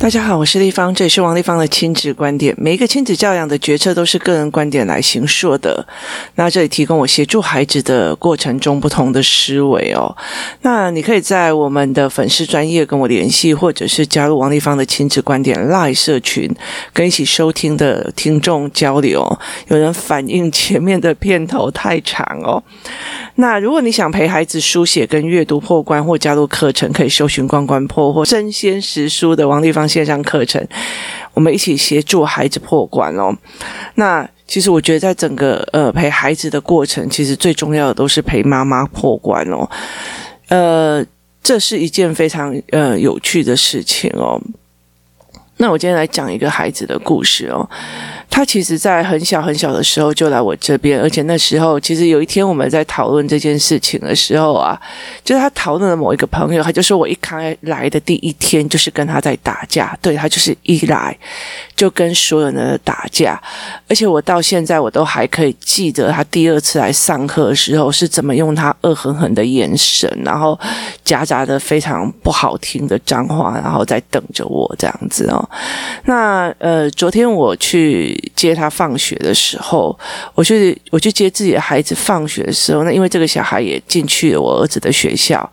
大家好，我是丽芳，这里是王丽芳的亲子观点。每一个亲子教养的决策都是个人观点来形塑的。那这里提供我协助孩子的过程中不同的思维哦。那你可以在我们的粉丝专业跟我联系，或者是加入王丽芳的亲子观点 Live 社群，跟一起收听的听众交流。有人反映前面的片头太长哦。那如果你想陪孩子书写跟阅读破关，或加入课程，可以搜寻“关关破”或“真鲜实书”的王丽线上课程，我们一起协助孩子破关哦。那其实我觉得，在整个呃陪孩子的过程，其实最重要的都是陪妈妈破关哦。呃，这是一件非常呃有趣的事情哦。那我今天来讲一个孩子的故事哦。他其实，在很小很小的时候就来我这边，而且那时候，其实有一天我们在讨论这件事情的时候啊，就是他讨论的某一个朋友，他就说我一开来的第一天就是跟他在打架，对，他就是一来就跟所有人的打架，而且我到现在我都还可以记得他第二次来上课的时候是怎么用他恶狠狠的眼神，然后夹杂的非常不好听的脏话，然后在等着我这样子哦。那呃，昨天我去。接他放学的时候，我去我去接自己的孩子放学的时候，那因为这个小孩也进去了我儿子的学校，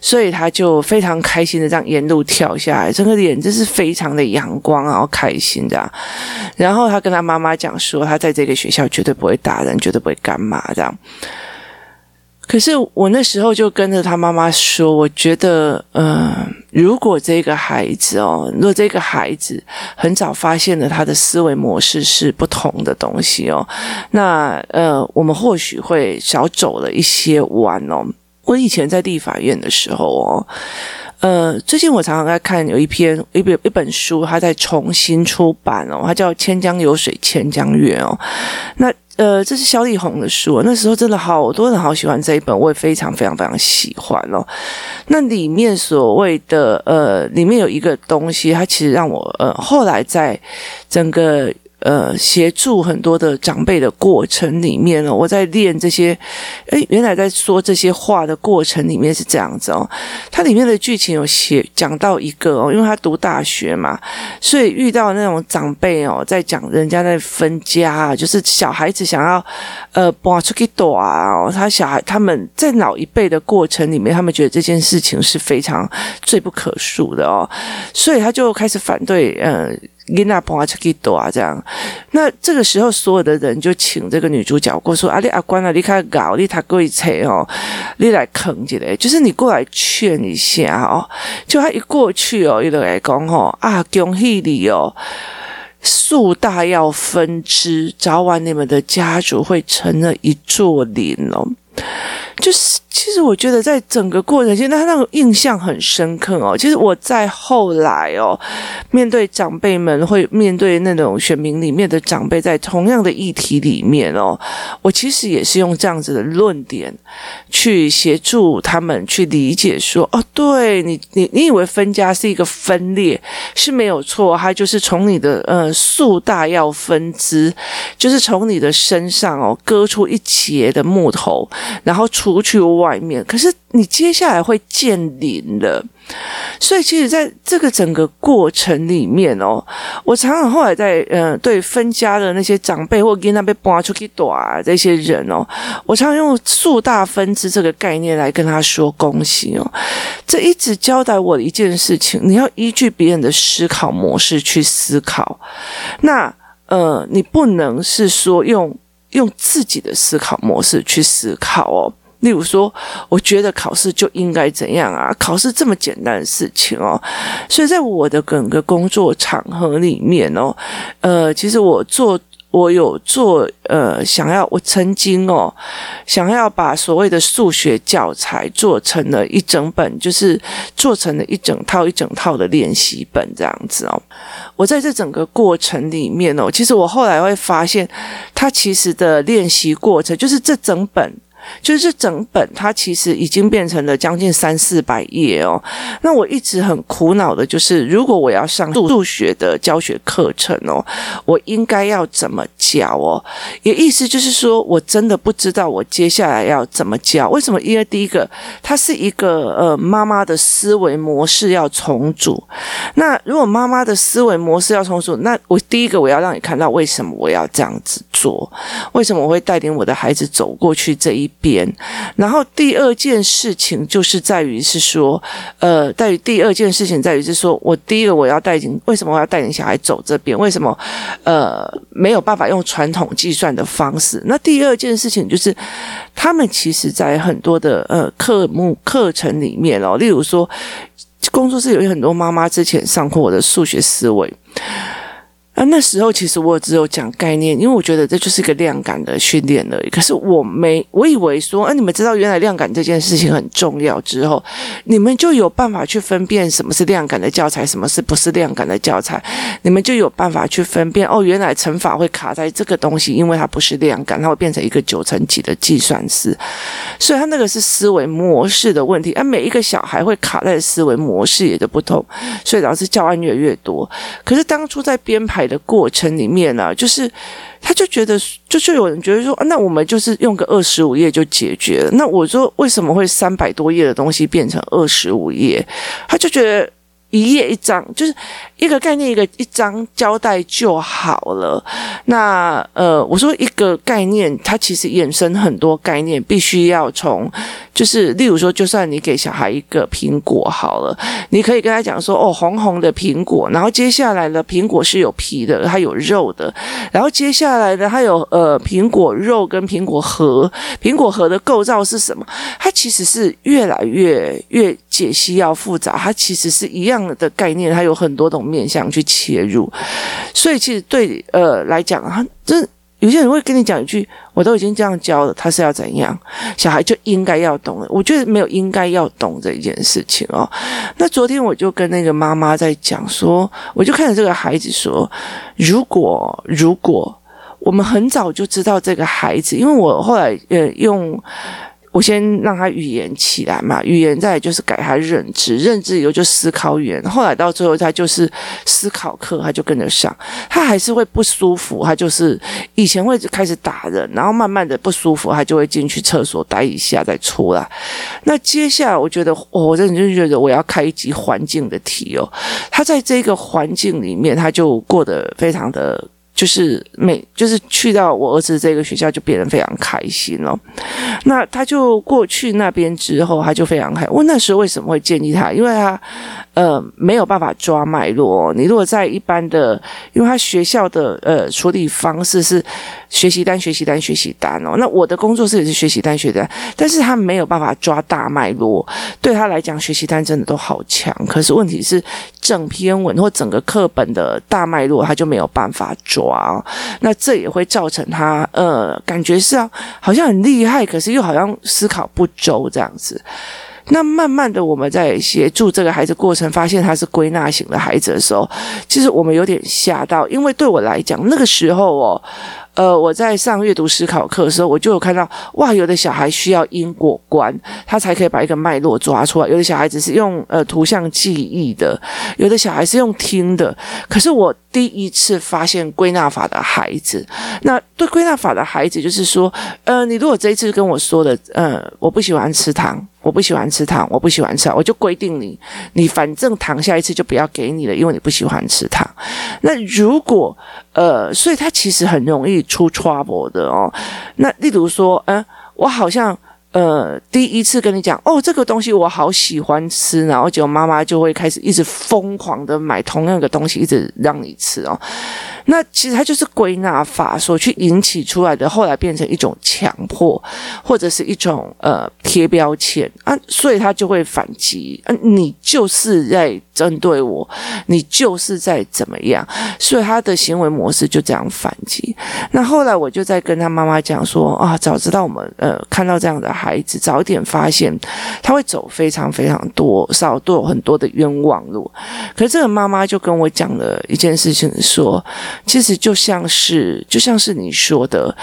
所以他就非常开心的这样沿路跳下来，整个脸真是非常的阳光，然后开心这样。然后他跟他妈妈讲说，他在这个学校绝对不会打人，绝对不会干嘛这样。可是我那时候就跟着他妈妈说，我觉得，呃，如果这个孩子哦，如果这个孩子很早发现了他的思维模式是不同的东西哦，那呃，我们或许会少走了一些弯哦。我以前在立法院的时候哦，呃，最近我常常在看有一篇一本一本书，它在重新出版哦，它叫《千江有水千江月》哦，那。呃，这是萧丽红的书，那时候真的好多人好喜欢这一本，我也非常非常非常喜欢哦。那里面所谓的呃，里面有一个东西，它其实让我呃，后来在整个。呃，协助很多的长辈的过程里面呢，我在练这些，哎，原来在说这些话的过程里面是这样子哦。它里面的剧情有写讲到一个哦，因为他读大学嘛，所以遇到那种长辈哦，在讲人家在分家，就是小孩子想要呃搬出去躲啊，他小孩他们在老一辈的过程里面，他们觉得这件事情是非常罪不可恕的哦，所以他就开始反对，呃。囡仔搬出去躲啊，这样。那这个时候，所有的人就请这个女主角过说：“啊，你阿官啊，你看搞，你他过一切哦，你来扛起来，就是你过来劝一下哦。”就他一过去哦，一直来讲哦：“啊，恭喜你哦，树大要分枝，早晚你们的家族会成了一座林哦。”就是。其实我觉得，在整个过程，现在他那个印象很深刻哦。其实我在后来哦，面对长辈们，会面对那种选民里面的长辈，在同样的议题里面哦，我其实也是用这样子的论点去协助他们去理解说，哦，对你，你你以为分家是一个分裂是没有错，它就是从你的呃树大要分支，就是从你的身上哦割出一截的木头，然后除去外。面，可是你接下来会见林了，所以其实在这个整个过程里面哦，我常常后来在呃对分家的那些长辈或跟他被搬出去躲啊这些人哦，我常用树大分枝这个概念来跟他说恭喜哦，这一直交代我一件事情，你要依据别人的思考模式去思考，那呃你不能是说用用自己的思考模式去思考哦。例如说，我觉得考试就应该怎样啊？考试这么简单的事情哦，所以在我的整个工作场合里面哦，呃，其实我做，我有做，呃，想要，我曾经哦，想要把所谓的数学教材做成了一整本，就是做成了一整套一整套的练习本这样子哦。我在这整个过程里面哦，其实我后来会发现，它其实的练习过程就是这整本。就是整本它其实已经变成了将近三四百页哦。那我一直很苦恼的就是，如果我要上数学的教学课程哦，我应该要怎么教哦？也意思就是说我真的不知道我接下来要怎么教。为什么？因为第一个，它是一个呃妈妈的思维模式要重组。那如果妈妈的思维模式要重组，那我第一个我要让你看到为什么我要这样子做，为什么我会带领我的孩子走过去这一边。然后第二件事情就是在于是说，呃，在于第二件事情在于是说我第一个我要带领，为什么我要带领小孩走这边？为什么呃没有办法用传统计算的方式？那第二件事情就是，他们其实在很多的呃课目课程里面哦，例如说。工作室有很多妈妈之前上过我的数学思维。啊，那时候其实我只有讲概念，因为我觉得这就是一个量感的训练而已。可是我没，我以为说，啊，你们知道原来量感这件事情很重要之后，你们就有办法去分辨什么是量感的教材，什么是不是量感的教材。你们就有办法去分辨，哦，原来乘法会卡在这个东西，因为它不是量感，它会变成一个九乘几的计算式。所以它那个是思维模式的问题。而每一个小孩会卡在思维模式也就不同，所以导致教案越来越多。可是当初在编排的过程里面呢、就是他就觉得，就就有人觉得说，那我们就是用个二十五页就解决了。那我说，为什么会三百多页的东西变成二十五页？他就觉得。一页一张，就是一个概念，一个一张交代就好了。那呃，我说一个概念，它其实衍生很多概念，必须要从，就是例如说，就算你给小孩一个苹果好了，你可以跟他讲说，哦，红红的苹果，然后接下来呢，苹果是有皮的，它有肉的，然后接下来呢，它有呃苹果肉跟苹果核，苹果核的构造是什么？它其实是越来越越解析要复杂，它其实是一样。的概念，它有很多种面向去切入，所以其实对呃来讲啊，这有些人会跟你讲一句：“我都已经这样教了，他是要怎样？小孩就应该要懂了。”我觉得没有应该要懂这一件事情哦。那昨天我就跟那个妈妈在讲说，我就看着这个孩子说：“如果如果我们很早就知道这个孩子，因为我后来呃用。”我先让他语言起来嘛，语言再就是改他认知，认知以后就思考语言，后来到最后他就是思考课，他就跟着上，他还是会不舒服，他就是以前会开始打人，然后慢慢的不舒服，他就会进去厕所待一下再出来。那接下来我觉得，哦，我真的就觉得我要开一集环境的题哦，他在这个环境里面，他就过得非常的。就是每就是去到我儿子这个学校就变得非常开心了，那他就过去那边之后，他就非常开。我那时候为什么会建议他？因为他呃没有办法抓脉络。你如果在一般的，因为他学校的呃处理方式是学习单、学习单、学习单哦。那我的工作室也是学习单、学习单，但是他没有办法抓大脉络。对他来讲，学习单真的都好强，可是问题是整篇文或整个课本的大脉络，他就没有办法抓。哇，那这也会造成他呃，感觉是啊，好像很厉害，可是又好像思考不周这样子。那慢慢的，我们在协助这个孩子过程，发现他是归纳型的孩子的时候，其实我们有点吓到，因为对我来讲，那个时候哦。呃，我在上阅读思考课的时候，我就有看到，哇，有的小孩需要因果观，他才可以把一个脉络抓出来；有的小孩子是用呃图像记忆的，有的小孩是用听的。可是我第一次发现归纳法的孩子，那对归纳法的孩子，就是说，呃，你如果这一次跟我说的，呃，我不喜欢吃糖，我不喜欢吃糖，我不喜欢吃，我就规定你，你反正糖下一次就不要给你了，因为你不喜欢吃糖。那如果呃，所以他其实很容易出 trouble 的哦。那例如说，嗯，我好像呃第一次跟你讲，哦，这个东西我好喜欢吃，然后结果妈妈就会开始一直疯狂的买同样的东西，一直让你吃哦。那其实它就是归纳法所去引起出来的，后来变成一种强迫，或者是一种呃贴标签啊，所以他就会反击，啊，你就是在针对我，你就是在怎么样，所以他的行为模式就这样反击。那后来我就在跟他妈妈讲说啊，早知道我们呃看到这样的孩子，早一点发现，他会走非常非常多少都有很多的冤枉路。可是这个妈妈就跟我讲了一件事情说。其实就像是就像是你说的，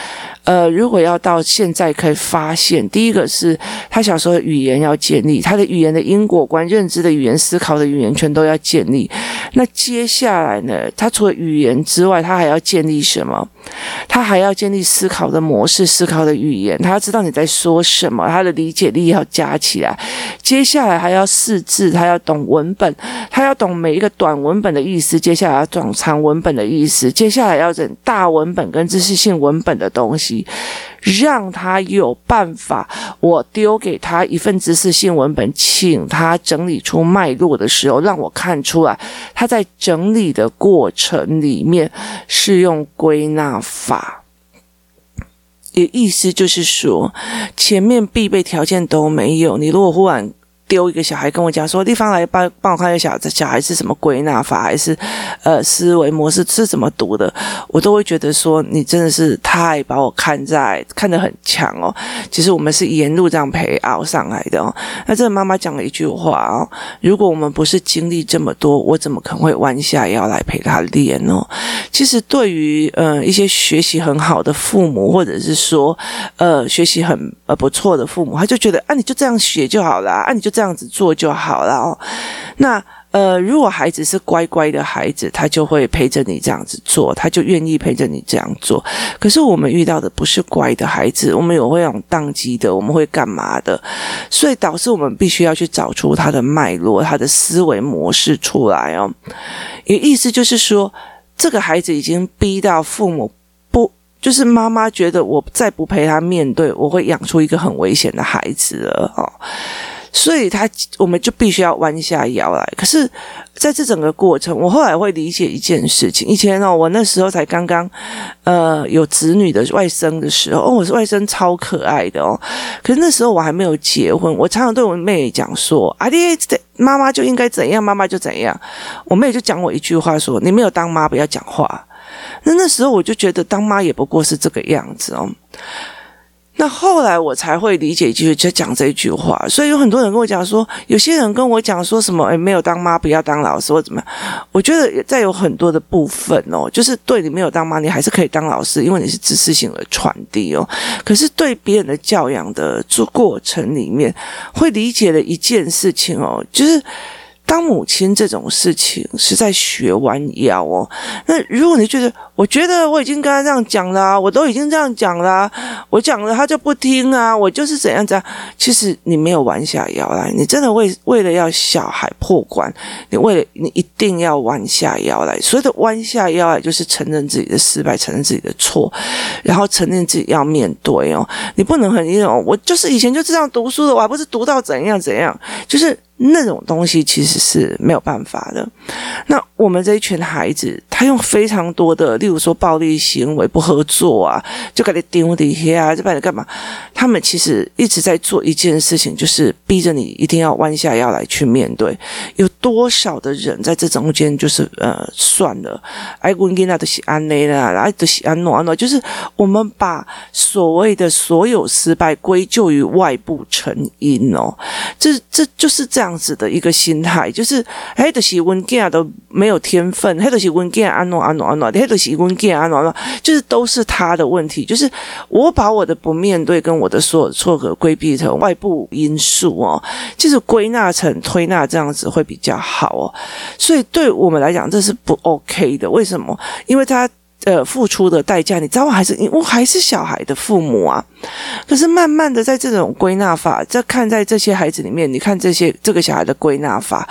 呃，如果要到现在可以发现，第一个是他小时候的语言要建立，他的语言的因果观、认知的语言、思考的语言全都要建立。那接下来呢，他除了语言之外，他还要建立什么？他还要建立思考的模式、思考的语言，他要知道你在说什么，他的理解力要加起来。接下来还要识字，他要懂文本，他要懂每一个短文本的意思。接下来要懂长文本的意思，接下来要整大文本跟知识性文本的东西，让他有办法。我丢给他一份知识性文本，请他整理出脉络的时候，让我看出来他在整理的过程里面是用归纳法。也意思就是说，前面必备条件都没有，你如果忽然。丢一个小孩跟我讲说，地方来帮帮我看一下小小孩是什么归纳法，还是呃思维模式是怎么读的，我都会觉得说你真的是太把我看在看得很强哦。其实我们是沿路这样陪熬上来的哦。那这个妈妈讲了一句话哦：如果我们不是经历这么多，我怎么可能会弯下腰来陪他练哦？其实对于呃一些学习很好的父母，或者是说呃学习很呃不错的父母，他就觉得啊你就这样学就好了啊你就这样。这样子做就好了哦。那呃，如果孩子是乖乖的孩子，他就会陪着你这样子做，他就愿意陪着你这样做。可是我们遇到的不是乖的孩子，我们有会有宕机的，我们会干嘛的？所以导致我们必须要去找出他的脉络、他的思维模式出来哦。也意思就是说，这个孩子已经逼到父母不，就是妈妈觉得我再不陪他面对，我会养出一个很危险的孩子了哦。所以他，我们就必须要弯下腰来。可是，在这整个过程，我后来会理解一件事情。以前哦，我那时候才刚刚，呃，有子女的外甥的时候，哦，我是外甥超可爱的哦。可是那时候我还没有结婚，我常常对我妹妹讲说：“啊，你妈妈就应该怎样，妈妈就怎样。”我妹就讲我一句话说：“你没有当妈，不要讲话。”那那时候我就觉得当妈也不过是这个样子哦。那后来我才会理解，就是讲这句话。所以有很多人跟我讲说，有些人跟我讲说什么，诶，没有当妈不要当老师或怎么样。我觉得在有很多的部分哦，就是对你没有当妈，你还是可以当老师，因为你是知识性的传递哦。可是对别人的教养的做过程里面，会理解的一件事情哦，就是。当母亲这种事情是在学弯腰哦。那如果你觉得，我觉得我已经跟他这样讲了，我都已经这样讲了，我讲了他就不听啊，我就是怎样怎样。其实你没有弯下腰来，你真的为为了要小孩破关，你为了你一定要弯下腰来。所谓的弯下腰来，就是承认自己的失败，承认自己的错，然后承认自己要面对哦。你不能很那种，我就是以前就这样读书的，我还不是读到怎样怎样，就是。那种东西其实是没有办法的。那我们这一群孩子，他用非常多的，例如说暴力行为、不合作啊，就给你丢底下啊，就把你干嘛？他们其实一直在做一件事情，就是逼着你一定要弯下腰来去面对。有多少的人在这中间，就是呃，算了，爱滚给那都是安内啦，爱都是安诺安诺，就是我们把所谓的所有失败归咎于外部成因哦，这这就是这样。这样子的一个心态，就是黑的是温健都没有天分，黑的是温健安诺安诺安诺，黑的是温健安诺安诺，就是都是他的问题。就是我把我的不面对跟我的所有错误规避成外部因素哦，就是归纳成推纳这样子会比较好哦。所以对我们来讲，这是不 OK 的。为什么？因为他。呃，付出的代价，你知道，我还是我还是小孩的父母啊。可是慢慢的，在这种归纳法，在看在这些孩子里面，你看这些这个小孩的归纳法。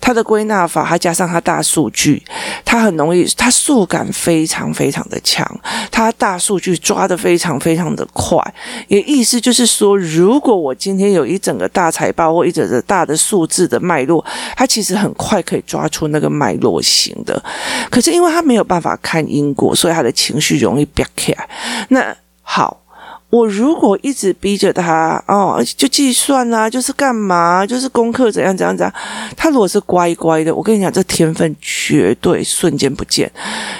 他的归纳法，他加上他大数据，他很容易，他数感非常非常的强，他大数据抓得非常非常的快。也意思就是说，如果我今天有一整个大财报或一整个大的数字的脉络，他其实很快可以抓出那个脉络型的。可是因为他没有办法看因果，所以他的情绪容易变开。那好。我如果一直逼着他哦，就计算啊，就是干嘛，就是功课怎样怎样怎样。他如果是乖乖的，我跟你讲，这天分绝对瞬间不见。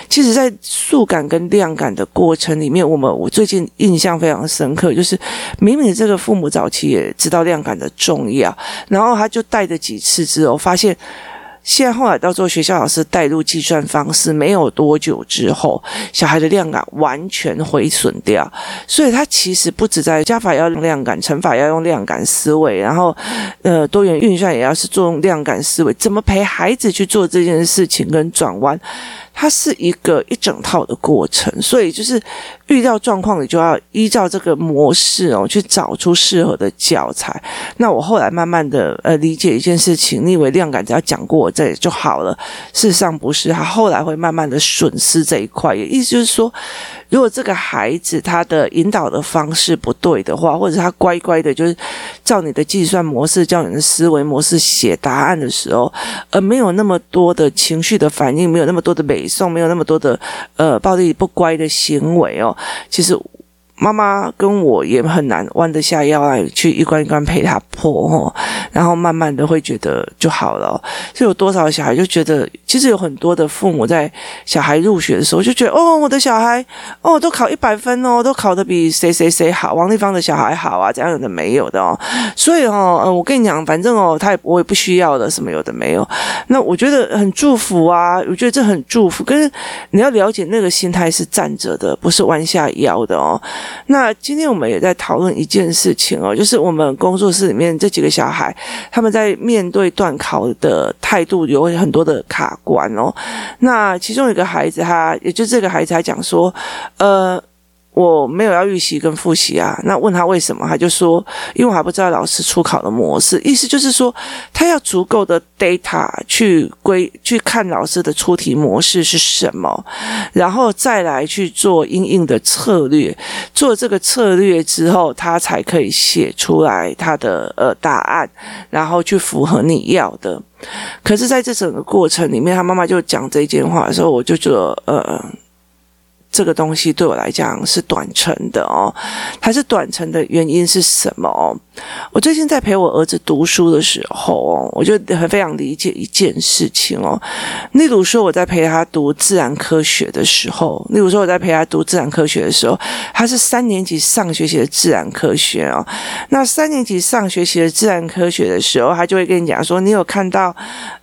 其实，在数感跟量感的过程里面，我们我最近印象非常深刻，就是明明这个父母早期也知道量感的重要，然后他就带着几次之后，发现现在后来到做学校老师带入计算方式，没有多久之后，小孩的量感完全毁损掉。所以他其实不止在加法要用量感，乘法要用量感思维，然后呃多元运算也要是做用量感思维，怎么陪孩子去做这件事情跟转弯？它是一个一整套的过程，所以就是遇到状况，你就要依照这个模式哦，去找出适合的教材。那我后来慢慢的呃理解一件事情，你以为量感只要讲过这就好了，事实上不是，他后来会慢慢的损失这一块，也意思就是说。如果这个孩子他的引导的方式不对的话，或者他乖乖的，就是照你的计算模式、照你的思维模式写答案的时候，而没有那么多的情绪的反应，没有那么多的美诵，没有那么多的呃暴力不乖的行为哦，其实。妈妈跟我也很难弯得下腰来去一关一关陪他破吼，然后慢慢的会觉得就好了。就有多少小孩就觉得，其实有很多的父母在小孩入学的时候就觉得，哦，我的小孩哦都考一百分哦，都考得比谁谁谁好，王丽芳的小孩好啊，这样的没有的哦。所以哦，嗯，我跟你讲，反正哦，他也我也不需要的，什么有的没有。那我觉得很祝福啊，我觉得这很祝福。可是你要了解那个心态是站着的，不是弯下腰的哦。那今天我们也在讨论一件事情哦，就是我们工作室里面这几个小孩，他们在面对断考的态度有很多的卡关哦。那其中有一个孩子，他也就这个孩子，他讲说，呃。我没有要预习跟复习啊，那问他为什么，他就说，因为我还不知道老师出考的模式，意思就是说，他要足够的 data 去归去看老师的出题模式是什么，然后再来去做应应的策略，做这个策略之后，他才可以写出来他的呃答案，然后去符合你要的。可是，在这整个过程里面，他妈妈就讲这件话的时候，我就觉得呃。这个东西对我来讲是短程的哦，它是短程的原因是什么？我最近在陪我儿子读书的时候哦，我就很非常理解一件事情哦。例如说我在陪他读自然科学的时候，例如说我在陪他读自然科学的时候，他是三年级上学期的自然科学哦。那三年级上学期的自然科学的时候，他就会跟你讲说：“你有看到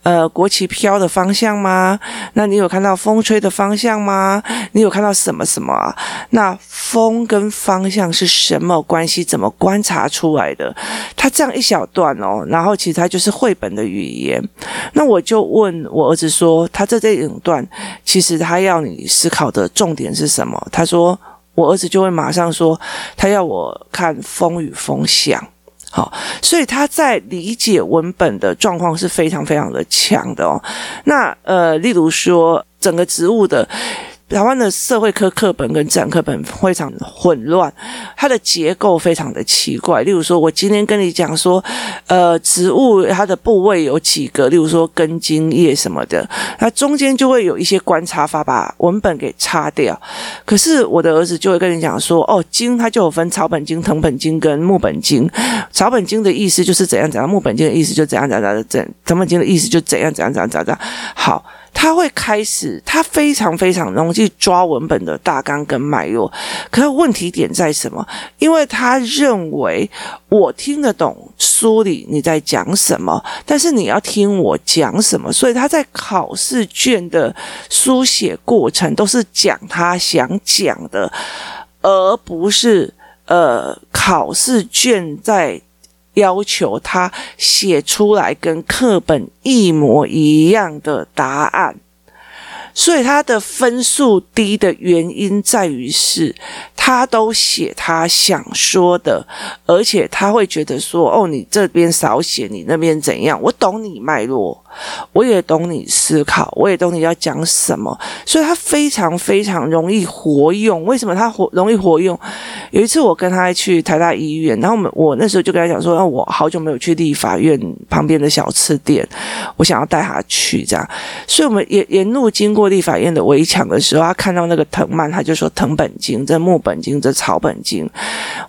呃国旗飘的方向吗？那你有看到风吹的方向吗？你有看到？”什么什么啊？那风跟方向是什么关系？怎么观察出来的？他这样一小段哦，然后其实他就是绘本的语言。那我就问我儿子说，他这这一段其实他要你思考的重点是什么？他说，我儿子就会马上说，他要我看风与风向。好，所以他在理解文本的状况是非常非常的强的哦。那呃，例如说整个植物的。台湾的社会科课本跟自然课本非常混乱，它的结构非常的奇怪。例如说，我今天跟你讲说，呃，植物它的部位有几个，例如说根茎叶什么的，它中间就会有一些观察法，把文本给擦掉。可是我的儿子就会跟你讲说，哦，茎它就有分草本茎、藤本茎跟木本茎。草本茎的意思就是怎样怎样，木本茎的意思就怎样怎样怎样，怎藤本茎的意思就怎样怎样怎样怎样怎样。好。他会开始，他非常非常容易抓文本的大纲跟脉络，可是问题点在什么？因为他认为我听得懂书里你在讲什么，但是你要听我讲什么，所以他在考试卷的书写过程都是讲他想讲的，而不是呃考试卷在。要求他写出来跟课本一模一样的答案，所以他的分数低的原因在于是，他都写他想说的，而且他会觉得说，哦，你这边少写，你那边怎样？我懂你脉络。我也懂你思考，我也懂你要讲什么，所以他非常非常容易活用。为什么他活容易活用？有一次我跟他去台大医院，然后我们我那时候就跟他讲说，哦，我好久没有去立法院旁边的小吃店，我想要带他去这样。所以我们沿沿路经过立法院的围墙的时候，他看到那个藤蔓，他就说藤本茎、这木本茎、这草本茎，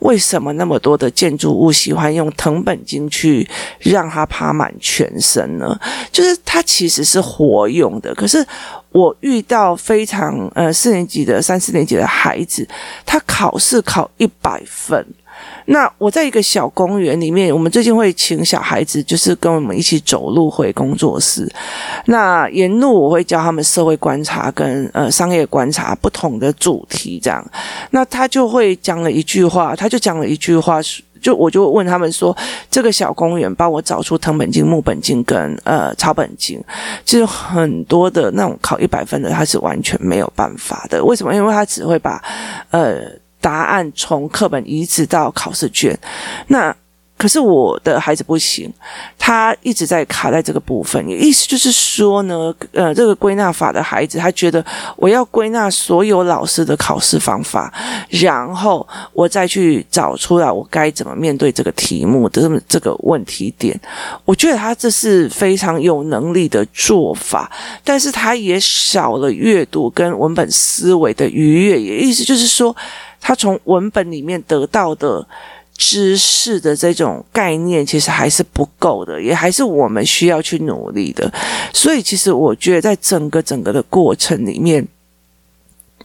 为什么那么多的建筑物喜欢用藤本茎去让它爬满全身呢？就是它其实是活用的，可是我遇到非常呃四年级的三四年级的孩子，他考试考一百分，那我在一个小公园里面，我们最近会请小孩子，就是跟我们一起走路回工作室。那沿路我会教他们社会观察跟呃商业观察不同的主题，这样。那他就会讲了一句话，他就讲了一句话，就我就问他们说：这个小公园帮我找出藤本经、木本经跟呃草本经，其实很多的那种考一百分的，他是完全没有办法的。为什么？因为他只会把呃。答案从课本移植到考试卷，那可是我的孩子不行，他一直在卡在这个部分。意思就是说呢，呃，这个归纳法的孩子，他觉得我要归纳所有老师的考试方法，然后我再去找出来我该怎么面对这个题目的这个问题点。我觉得他这是非常有能力的做法，但是他也少了阅读跟文本思维的愉悦。也意思就是说。他从文本里面得到的知识的这种概念，其实还是不够的，也还是我们需要去努力的。所以，其实我觉得在整个整个的过程里面，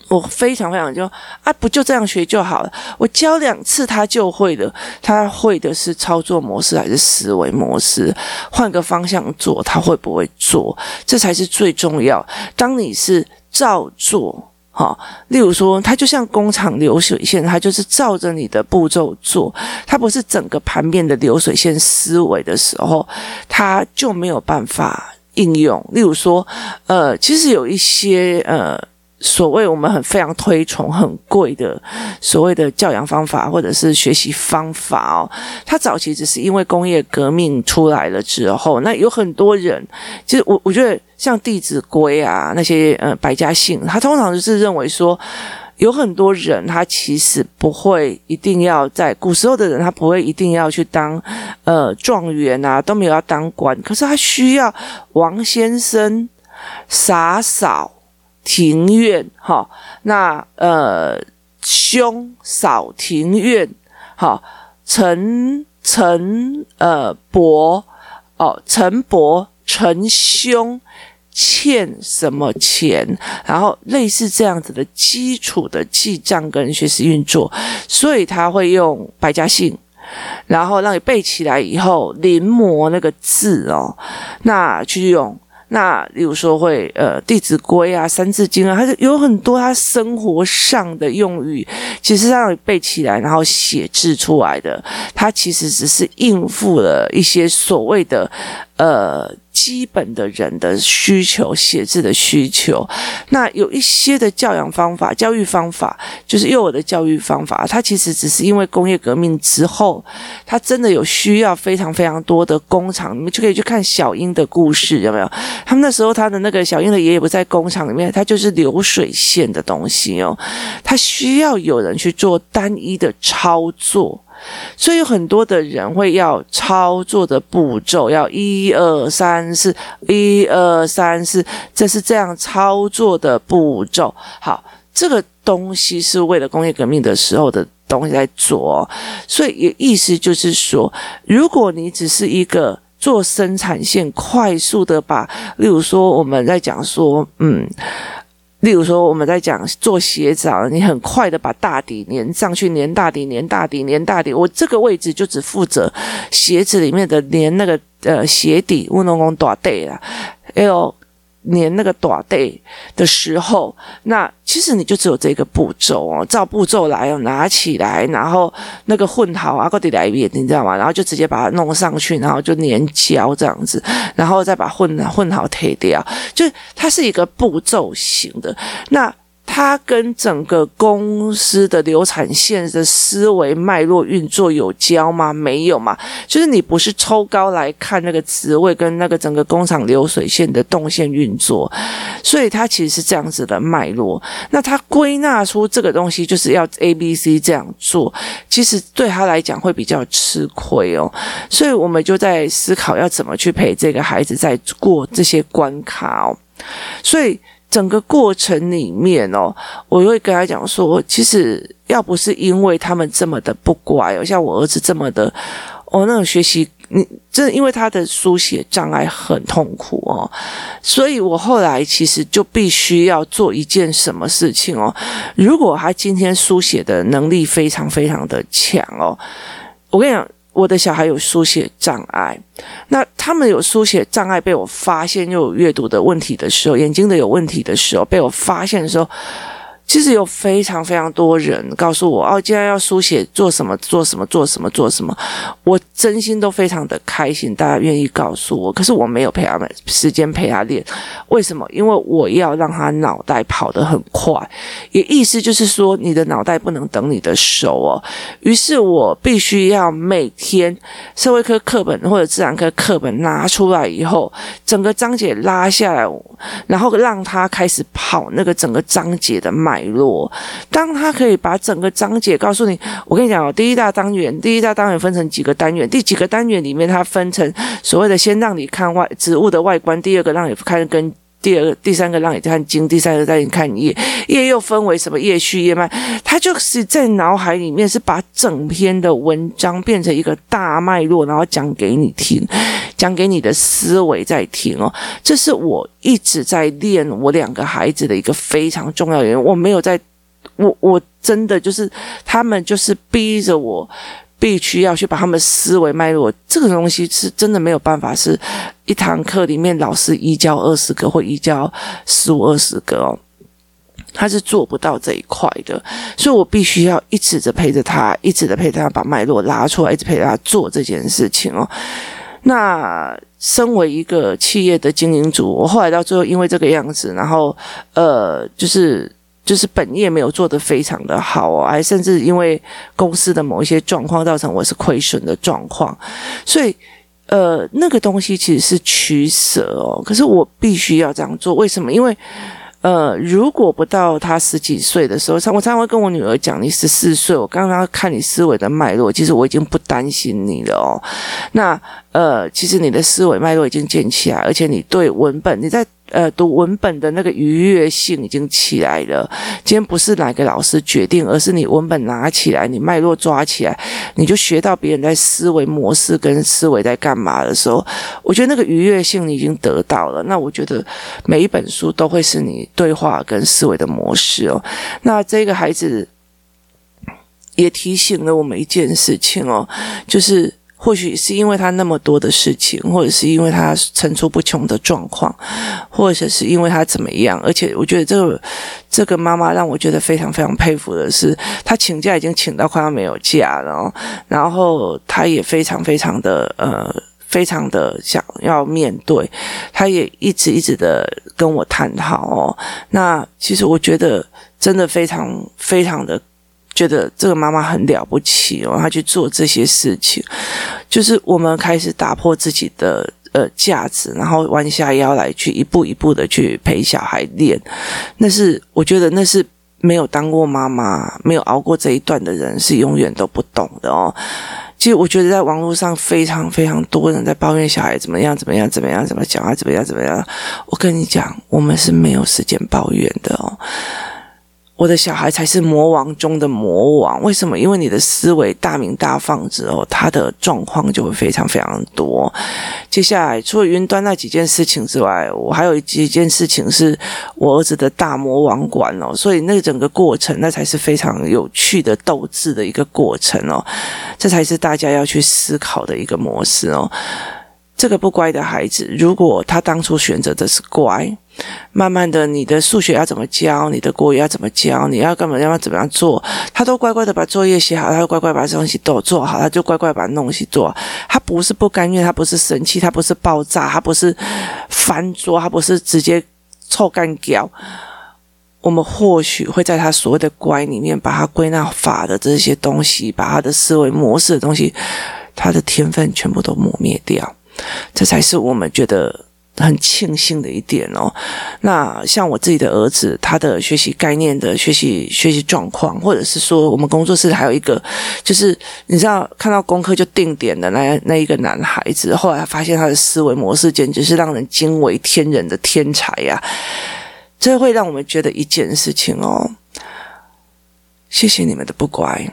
我非常非常就啊，不就这样学就好了？我教两次他就会的，他会的是操作模式还是思维模式？换个方向做，他会不会做？这才是最重要。当你是照做。好，例如说，它就像工厂流水线，它就是照着你的步骤做，它不是整个盘面的流水线思维的时候，它就没有办法应用。例如说，呃，其实有一些呃。所谓我们很非常推崇很贵的所谓的教养方法或者是学习方法哦，它早期只是因为工业革命出来了之后，那有很多人，其实我我觉得像《弟子规》啊那些呃百家姓，他通常就是认为说，有很多人他其实不会一定要在古时候的人，他不会一定要去当呃状元啊，都没有要当官，可是他需要王先生洒扫。庭院，哈，那呃，兄扫庭院，好，陈陈呃伯，哦，陈伯陈兄欠什么钱，然后类似这样子的基础的记账跟学习运作，所以他会用百家姓，然后让你背起来以后临摹那个字哦，那去用。那例如说会呃《弟子规》啊《三字经》啊，它是有很多他生活上的用语，其实让你背起来，然后写字出来的，它其实只是应付了一些所谓的呃。基本的人的需求，写字的需求。那有一些的教养方法、教育方法，就是幼儿的教育方法，它其实只是因为工业革命之后，它真的有需要非常非常多的工厂，你们就可以去看小英的故事，有没有？他们那时候他的那个小英的爷爷不在工厂里面，他就是流水线的东西哦，他需要有人去做单一的操作。所以有很多的人会要操作的步骤，要一二三四，一二三四，这是这样操作的步骤。好，这个东西是为了工业革命的时候的东西在做，所以也意思就是说，如果你只是一个做生产线，快速的把，例如说我们在讲说，嗯。例如说，我们在讲做鞋子啊，你很快的把大底粘上去，粘大底，粘大底，粘大底。我这个位置就只负责鞋子里面的粘那个呃鞋底，乌龙公大底啦，哎呦。粘那个短带的时候，那其实你就只有这个步骤哦，照步骤来哦，拿起来，然后那个混好啊，过底来一遍，你知道吗？然后就直接把它弄上去，然后就粘胶这样子，然后再把混混好贴掉，就它是一个步骤型的那。它跟整个公司的流产线的思维脉络运作有交吗？没有嘛，就是你不是抽高来看那个职位跟那个整个工厂流水线的动线运作，所以它其实是这样子的脉络。那它归纳出这个东西就是要 A、B、C 这样做，其实对他来讲会比较吃亏哦。所以我们就在思考要怎么去陪这个孩子在过这些关卡哦。所以。整个过程里面哦，我会跟他讲说，其实要不是因为他们这么的不乖哦，像我儿子这么的，哦，那种学习你这因为他的书写障碍很痛苦哦，所以我后来其实就必须要做一件什么事情哦。如果他今天书写的能力非常非常的强哦，我跟你讲，我的小孩有书写障碍，那他们有书写障碍被我发现又有阅读的问题的时候，眼睛的有问题的时候，被我发现的时候。其实有非常非常多人告诉我，哦，今天要书写，做什么，做什么，做什么，做什么，我真心都非常的开心，大家愿意告诉我。可是我没有陪他们时间陪他练，为什么？因为我要让他脑袋跑得很快，也意思就是说，你的脑袋不能等你的手哦。于是我必须要每天社会科课本或者自然科课本拿出来以后，整个章节拉下来，然后让他开始跑那个整个章节的脉。脉络，当他可以把整个章节告诉你，我跟你讲哦，第一大单元，第一大单元分成几个单元，第几个单元里面它分成所谓的先让你看外植物的外观，第二个让你看根，第二个、第三个让你看经，第三个让你看叶，叶又分为什么叶序、叶脉，他就是在脑海里面是把整篇的文章变成一个大脉络，然后讲给你听。讲给你的思维在听哦，这是我一直在练我两个孩子的一个非常重要的原因。我没有在，我我真的就是他们就是逼着我必须要去把他们思维脉络这个东西是真的没有办法，是一堂课里面老师一教二十个或一教十五二十个哦，他是做不到这一块的，所以我必须要一直的陪着他，一直的陪他把脉络拉出来，一直陪他做这件事情哦。那身为一个企业的经营主，我后来到最后因为这个样子，然后呃，就是就是本业没有做得非常的好哦，还甚至因为公司的某一些状况造成我是亏损的状况，所以呃，那个东西其实是取舍哦，可是我必须要这样做，为什么？因为。呃，如果不到他十几岁的时候，我常常会跟我女儿讲：“你十四岁，我刚刚看你思维的脉络，其实我已经不担心你了哦。那呃，其实你的思维脉络已经建起来，而且你对文本，你在。”呃，读文本的那个愉悦性已经起来了。今天不是哪个老师决定，而是你文本拿起来，你脉络抓起来，你就学到别人在思维模式跟思维在干嘛的时候，我觉得那个愉悦性你已经得到了。那我觉得每一本书都会是你对话跟思维的模式哦。那这个孩子也提醒了我们一件事情哦，就是。或许是因为他那么多的事情，或者是因为他层出不穷的状况，或者是因为他怎么样。而且我觉得这个这个妈妈让我觉得非常非常佩服的是，她请假已经请到快要没有假了哦，然后她也非常非常的呃，非常的想要面对，她也一直一直的跟我探讨哦。那其实我觉得真的非常非常的。觉得这个妈妈很了不起哦，她去做这些事情，就是我们开始打破自己的呃架子，然后弯下腰来去一步一步的去陪小孩练。那是我觉得那是没有当过妈妈、没有熬过这一段的人是永远都不懂的哦。其实我觉得在网络上非常非常多人在抱怨小孩怎么样怎么样怎么样怎么讲啊怎么样怎么样。我跟你讲，我们是没有时间抱怨的哦。我的小孩才是魔王中的魔王，为什么？因为你的思维大鸣大放之后，他的状况就会非常非常多。接下来，除了云端那几件事情之外，我还有几件事情是我儿子的大魔王馆哦，所以那整个过程，那才是非常有趣的斗智的一个过程哦，这才是大家要去思考的一个模式哦。这个不乖的孩子，如果他当初选择的是乖，慢慢的，你的数学要怎么教，你的国语要怎么教，你要干嘛要怎么样做，他都乖乖的把作业写好，他乖乖把这东西都做好，他就乖乖把东西做。他不是不甘愿，他不是生气，他不是爆炸，他不是翻桌，他不是直接臭干掉。我们或许会在他所谓的乖里面，把他归纳法的这些东西，把他的思维模式的东西，他的天分全部都磨灭掉。这才是我们觉得很庆幸的一点哦。那像我自己的儿子，他的学习概念的学习学习状况，或者是说我们工作室还有一个，就是你知道看到功课就定点的那那一个男孩子，后来发现他的思维模式简直是让人惊为天人的天才呀！这会让我们觉得一件事情哦，谢谢你们的不乖。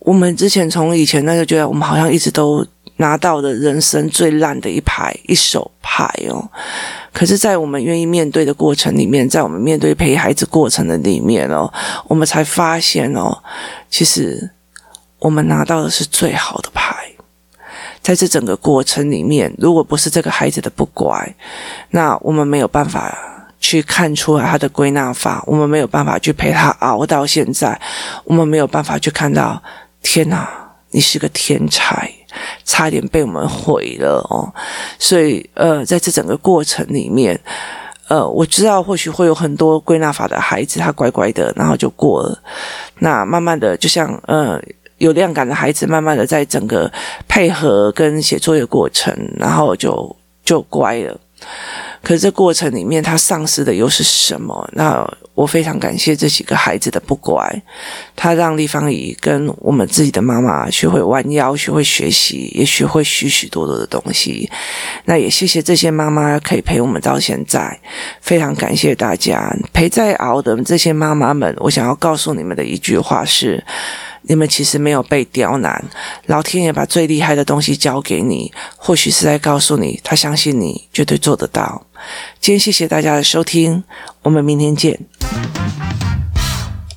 我们之前从以前那就觉得我们好像一直都拿到的人生最烂的一牌一手牌哦，可是，在我们愿意面对的过程里面，在我们面对陪孩子过程的里面哦，我们才发现哦，其实我们拿到的是最好的牌。在这整个过程里面，如果不是这个孩子的不乖，那我们没有办法去看出来他的归纳法，我们没有办法去陪他熬到现在，我们没有办法去看到。天哪，你是个天才，差点被我们毁了哦！所以，呃，在这整个过程里面，呃，我知道或许会有很多归纳法的孩子，他乖乖的，然后就过了。那慢慢的，就像呃有量感的孩子，慢慢的在整个配合跟写作业过程，然后就就乖了。可是这过程里面，他丧失的又是什么？那我非常感谢这几个孩子的不乖，他让立方体跟我们自己的妈妈学会弯腰，学会学习，也学会许许多多的东西。那也谢谢这些妈妈可以陪我们到现在，非常感谢大家陪在熬的这些妈妈们。我想要告诉你们的一句话是。你们其实没有被刁难，老天爷把最厉害的东西交给你，或许是在告诉你，他相信你绝对做得到。今天谢谢大家的收听，我们明天见。